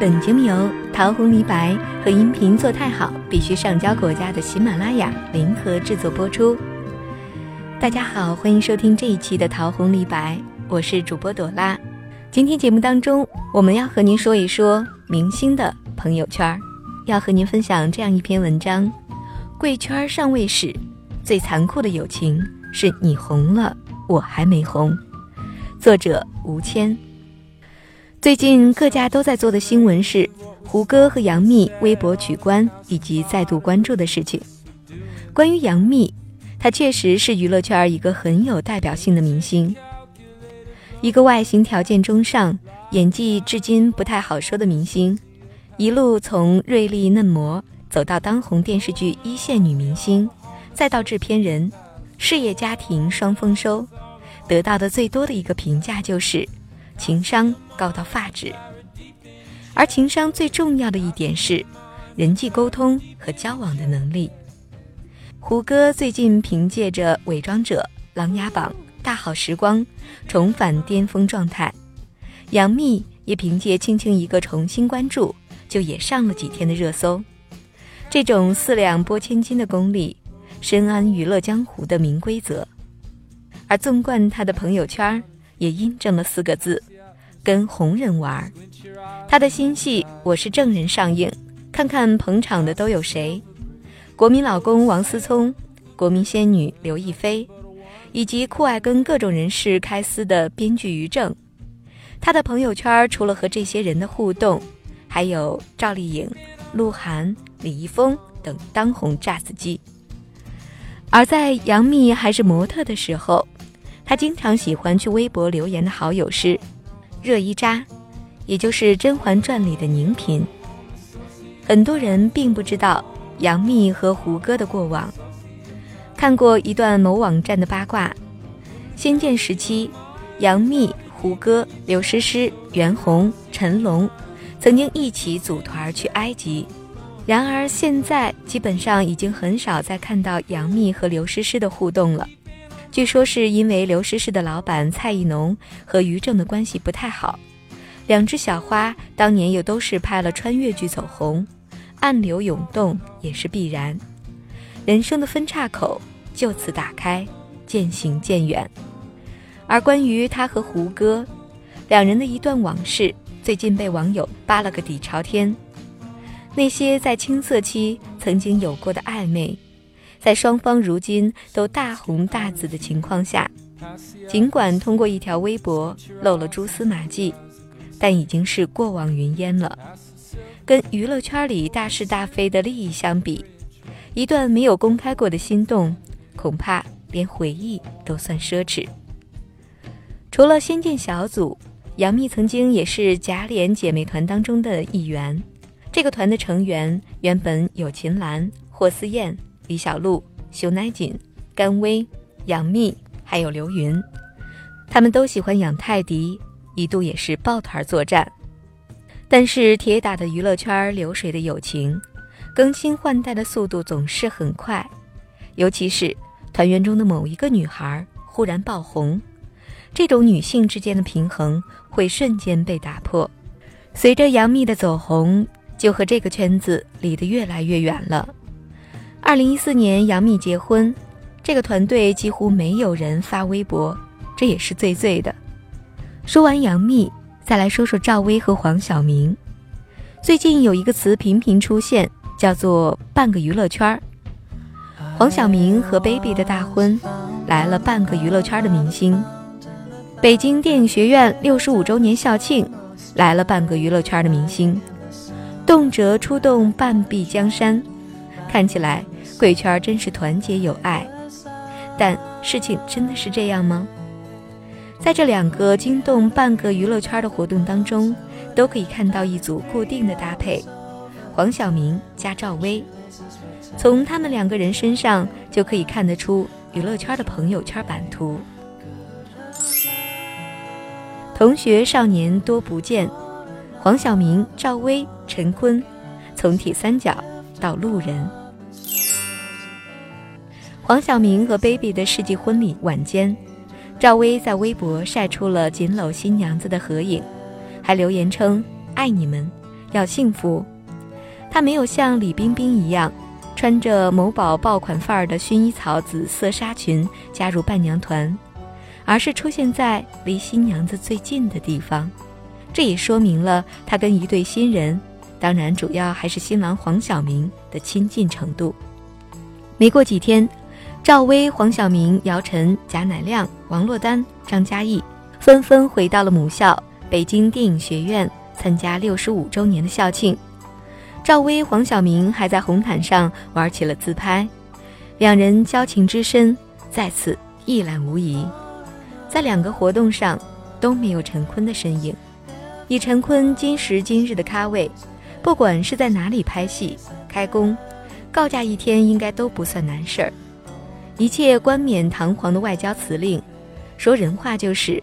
本节目由桃红李白和音频做太好必须上交国家的喜马拉雅联合制作播出。大家好，欢迎收听这一期的桃红李白，我是主播朵拉。今天节目当中，我们要和您说一说明星的朋友圈，要和您分享这样一篇文章：贵圈尚未始，最残酷的友情是你红了，我还没红。作者吴谦。最近各家都在做的新闻是胡歌和杨幂微博取关以及再度关注的事情。关于杨幂，她确实是娱乐圈一个很有代表性的明星，一个外形条件中上、演技至今不太好说的明星，一路从锐利嫩模走到当红电视剧一线女明星，再到制片人，事业家庭双丰收，得到的最多的一个评价就是情商。高到发指，而情商最重要的一点是人际沟通和交往的能力。胡歌最近凭借着《伪装者》《琅琊榜》《大好时光》重返巅峰状态，杨幂也凭借《轻轻一个》重新关注，就也上了几天的热搜。这种四两拨千斤的功力，深谙娱乐江湖的明规则。而纵观他的朋友圈，也印证了四个字。跟红人玩，他的新戏《我是证人》上映，看看捧场的都有谁？国民老公王思聪，国民仙女刘亦菲，以及酷爱跟各种人士开撕的编剧于正。他的朋友圈除了和这些人的互动，还有赵丽颖、鹿晗、李易峰等当红炸子鸡。而在杨幂还是模特的时候，他经常喜欢去微博留言的好友是。热依扎，也就是《甄嬛传》里的宁嫔。很多人并不知道杨幂和胡歌的过往。看过一段某网站的八卦：仙剑时期，杨幂、胡歌、刘诗诗、袁弘、陈龙曾经一起组团去埃及。然而现在基本上已经很少再看到杨幂和刘诗诗的互动了。据说是因为刘诗诗的老板蔡艺农和于正的关系不太好，两只小花当年又都是拍了穿越剧走红，暗流涌动也是必然，人生的分岔口就此打开，渐行渐远。而关于他和胡歌两人的一段往事，最近被网友扒了个底朝天，那些在青涩期曾经有过的暧昧。在双方如今都大红大紫的情况下，尽管通过一条微博露了蛛丝马迹，但已经是过往云烟了。跟娱乐圈里大是大非的利益相比，一段没有公开过的心动，恐怕连回忆都算奢侈。除了仙剑小组，杨幂曾经也是假脸姐妹团当中的一员。这个团的成员原本有秦岚、霍思燕。李小璐、熊乃锦、甘薇、杨幂，还有刘芸，他们都喜欢养泰迪，一度也是抱团作战。但是铁打的娱乐圈流水的友情，更新换代的速度总是很快，尤其是团员中的某一个女孩忽然爆红，这种女性之间的平衡会瞬间被打破。随着杨幂的走红，就和这个圈子离得越来越远了。二零一四年，杨幂结婚，这个团队几乎没有人发微博，这也是最最的。说完杨幂，再来说说赵薇和黄晓明。最近有一个词频频出现，叫做“半个娱乐圈”。黄晓明和 baby 的大婚，来了半个娱乐圈的明星。北京电影学院六十五周年校庆，来了半个娱乐圈的明星。动辄出动半壁江山，看起来。贵圈真是团结友爱，但事情真的是这样吗？在这两个惊动半个娱乐圈的活动当中，都可以看到一组固定的搭配：黄晓明加赵薇。从他们两个人身上就可以看得出娱乐圈的朋友圈版图。同学少年多不见，黄晓明、赵薇、陈坤，从铁三角到路人。黄晓明和 baby 的世纪婚礼晚间，赵薇在微博晒出了紧搂新娘子的合影，还留言称“爱你们”，要幸福。她没有像李冰冰一样，穿着某宝爆款范儿的薰衣草紫色纱裙加入伴娘团，而是出现在离新娘子最近的地方。这也说明了她跟一对新人，当然主要还是新郎黄晓明的亲近程度。没过几天。赵薇、黄晓明、姚晨、贾乃亮、王珞丹、张嘉译纷纷回到了母校北京电影学院参加六十五周年的校庆。赵薇、黄晓明还在红毯上玩起了自拍，两人交情之深在此一览无遗。在两个活动上都没有陈坤的身影。以陈坤今时今日的咖位，不管是在哪里拍戏、开工，告假一天应该都不算难事儿。一切冠冕堂皇的外交辞令，说人话就是，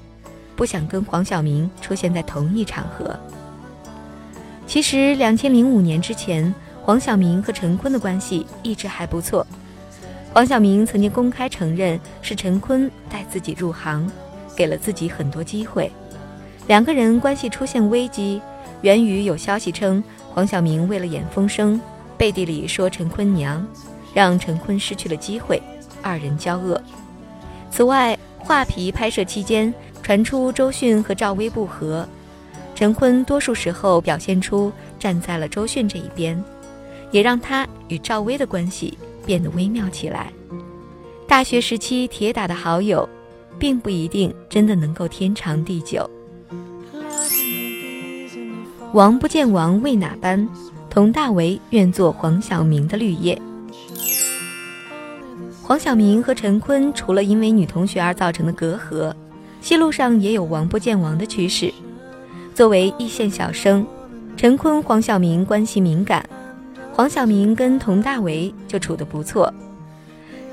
不想跟黄晓明出现在同一场合。其实，两千零五年之前，黄晓明和陈坤的关系一直还不错。黄晓明曾经公开承认是陈坤带自己入行，给了自己很多机会。两个人关系出现危机，源于有消息称黄晓明为了演《风声》，背地里说陈坤娘，让陈坤失去了机会。二人交恶。此外，《画皮》拍摄期间传出周迅和赵薇不和，陈坤多数时候表现出站在了周迅这一边，也让他与赵薇的关系变得微妙起来。大学时期铁打的好友，并不一定真的能够天长地久。王不见王为哪般？佟大为愿做黄晓明的绿叶。黄晓明和陈坤除了因为女同学而造成的隔阂，戏路上也有王不见王的趋势。作为一线小生，陈坤、黄晓明关系敏感，黄晓明跟佟大为就处得不错。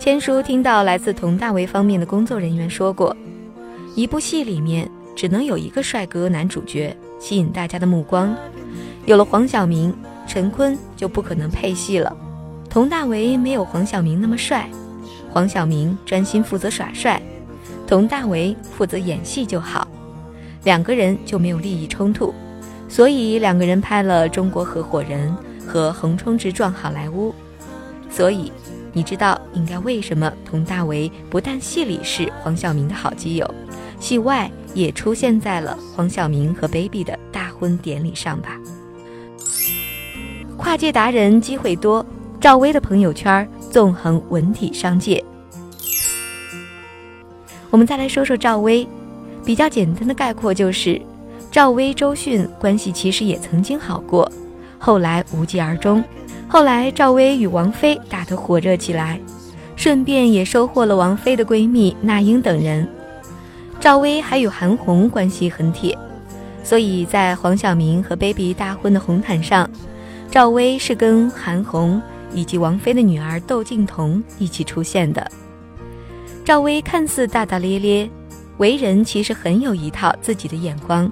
千书听到来自佟大为方面的工作人员说过，一部戏里面只能有一个帅哥男主角吸引大家的目光，有了黄晓明，陈坤就不可能配戏了。佟大为没有黄晓明那么帅。黄晓明专心负责耍帅，佟大为负责演戏就好，两个人就没有利益冲突，所以两个人拍了《中国合伙人》和《横冲直撞好莱坞》。所以你知道应该为什么佟大为不但戏里是黄晓明的好基友，戏外也出现在了黄晓明和 baby 的大婚典礼上吧？跨界达人机会多，赵薇的朋友圈。纵横文体商界，我们再来说说赵薇。比较简单的概括就是，赵薇、周迅关系其实也曾经好过，后来无疾而终。后来赵薇与王菲打得火热起来，顺便也收获了王菲的闺蜜那英等人。赵薇还与韩红关系很铁，所以在黄晓明和 baby 大婚的红毯上，赵薇是跟韩红。以及王菲的女儿窦靖童一起出现的。赵薇看似大大咧咧，为人其实很有一套自己的眼光。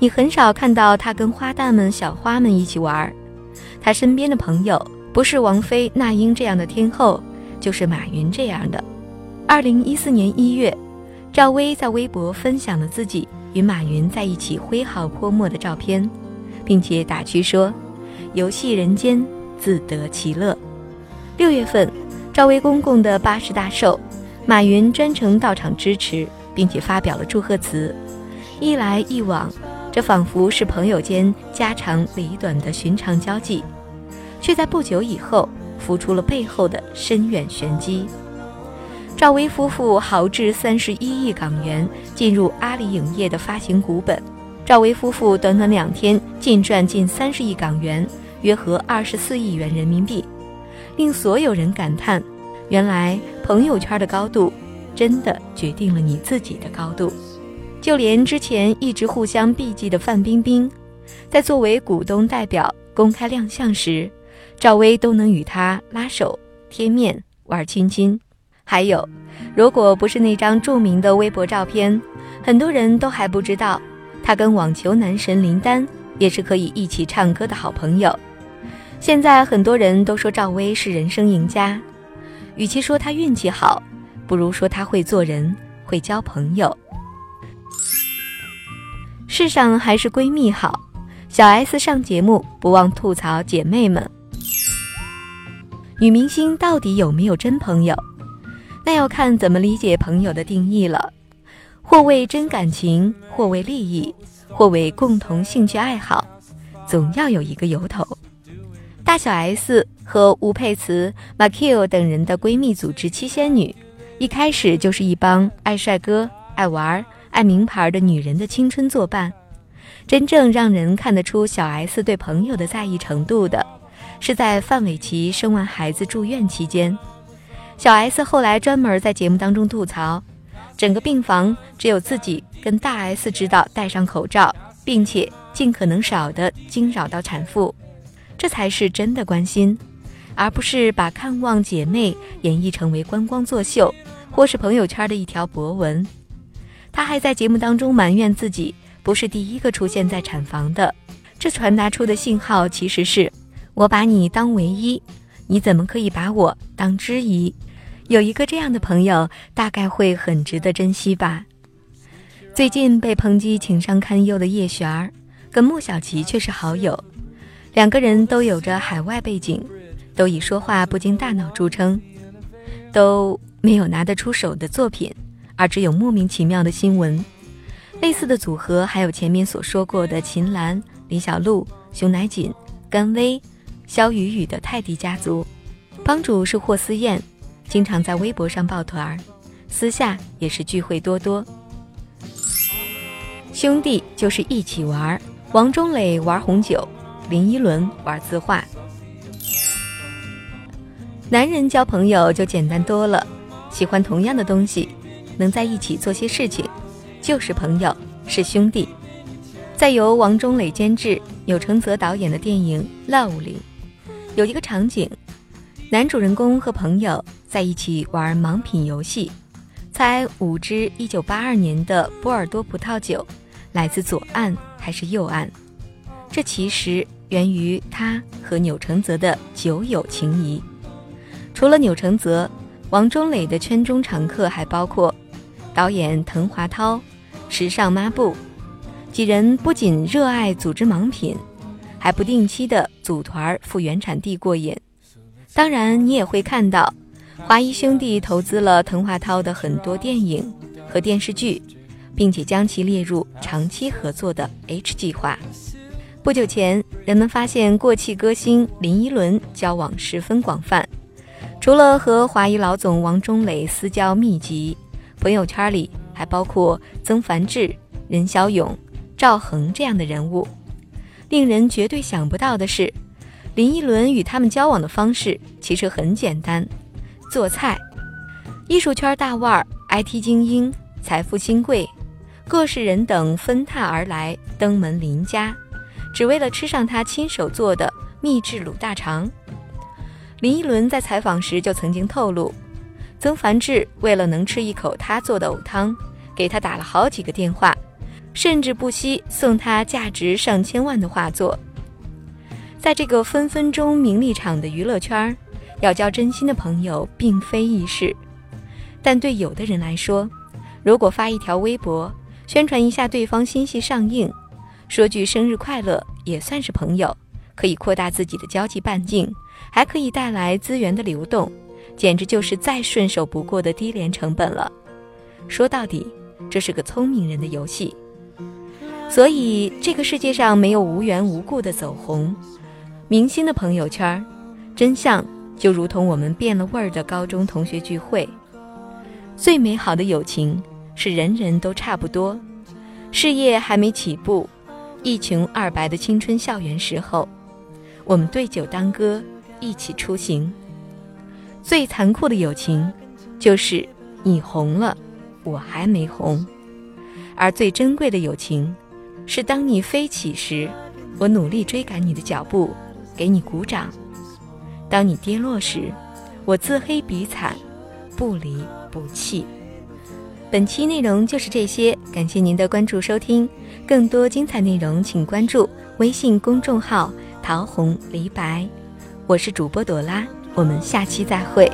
你很少看到她跟花旦们、小花们一起玩儿。她身边的朋友不是王菲、那英这样的天后，就是马云这样的。二零一四年一月，赵薇在微博分享了自己与马云在一起挥毫泼墨的照片，并且打趣说：“游戏人间。”自得其乐。六月份，赵薇公公的八十大寿，马云专程到场支持，并且发表了祝贺词。一来一往，这仿佛是朋友间家长里短的寻常交际，却在不久以后浮出了背后的深远玄机。赵薇夫妇豪掷三十一亿港元进入阿里影业的发行股本，赵薇夫妇短短两天净赚近三十亿港元。约合二十四亿元人民币，令所有人感叹：原来朋友圈的高度，真的决定了你自己的高度。就连之前一直互相避忌的范冰冰，在作为股东代表公开亮相时，赵薇都能与他拉手、贴面、玩亲亲。还有，如果不是那张著名的微博照片，很多人都还不知道，他跟网球男神林丹也是可以一起唱歌的好朋友。现在很多人都说赵薇是人生赢家，与其说她运气好，不如说她会做人，会交朋友。世上还是闺蜜好，小 S 上节目不忘吐槽姐妹们。女明星到底有没有真朋友？那要看怎么理解朋友的定义了。或为真感情，或为利益，或为共同兴趣爱好，总要有一个由头。大小 S 和吴佩慈、马 Q 等人的闺蜜组织七仙女，一开始就是一帮爱帅哥、爱玩、爱名牌的女人的青春作伴。真正让人看得出小 S 对朋友的在意程度的。是在范玮琪生完孩子住院期间，小 S 后来专门在节目当中吐槽，整个病房只有自己跟大 S 知道戴上口罩，并且尽可能少的惊扰到产妇，这才是真的关心，而不是把看望姐妹演绎成为观光作秀或是朋友圈的一条博文。他还在节目当中埋怨自己不是第一个出现在产房的，这传达出的信号其实是。我把你当唯一，你怎么可以把我当之一？有一个这样的朋友，大概会很值得珍惜吧。最近被抨击情商堪忧的叶璇儿，跟莫小琪却是好友，两个人都有着海外背景，都以说话不经大脑著称，都没有拿得出手的作品，而只有莫名其妙的新闻。类似的组合还有前面所说过的秦岚、李小璐、熊乃瑾、甘薇。肖雨雨的泰迪家族，帮主是霍思燕，经常在微博上抱团儿，私下也是聚会多多。兄弟就是一起玩儿，王中磊玩红酒，林依轮玩字画。男人交朋友就简单多了，喜欢同样的东西，能在一起做些事情，就是朋友，是兄弟。在由王中磊监制、钮承泽导演的电影《Love》里。有一个场景，男主人公和朋友在一起玩盲品游戏，猜五支一九八二年的波尔多葡萄酒来自左岸还是右岸。这其实源于他和钮承泽的酒友情谊。除了钮承泽，王中磊的圈中常客还包括导演滕华涛、时尚抹布几人，不仅热爱组织盲品。还不定期的组团赴原产地过瘾，当然你也会看到，华谊兄弟投资了滕华涛的很多电影和电视剧，并且将其列入长期合作的 H 计划。不久前，人们发现过气歌星林依轮交往十分广泛，除了和华谊老总王中磊私交密集，朋友圈里还包括曾梵志、任小勇、赵恒这样的人物。令人绝对想不到的是，林依轮与他们交往的方式其实很简单：做菜。艺术圈大腕、IT 精英、财富新贵，各式人等纷沓而来，登门林家，只为了吃上他亲手做的秘制卤大肠。林依轮在采访时就曾经透露，曾梵志为了能吃一口他做的藕汤，给他打了好几个电话。甚至不惜送他价值上千万的画作。在这个分分钟名利场的娱乐圈，要交真心的朋友并非易事。但对有的人来说，如果发一条微博，宣传一下对方新戏上映，说句生日快乐，也算是朋友，可以扩大自己的交际半径，还可以带来资源的流动，简直就是再顺手不过的低廉成本了。说到底，这是个聪明人的游戏。所以，这个世界上没有无缘无故的走红。明星的朋友圈，真相就如同我们变了味儿的高中同学聚会。最美好的友情是人人都差不多，事业还没起步，一穷二白的青春校园时候，我们对酒当歌，一起出行。最残酷的友情，就是你红了，我还没红。而最珍贵的友情。是当你飞起时，我努力追赶你的脚步，给你鼓掌；当你跌落时，我自黑比惨，不离不弃。本期内容就是这些，感谢您的关注收听。更多精彩内容，请关注微信公众号“桃红李白”。我是主播朵拉，我们下期再会。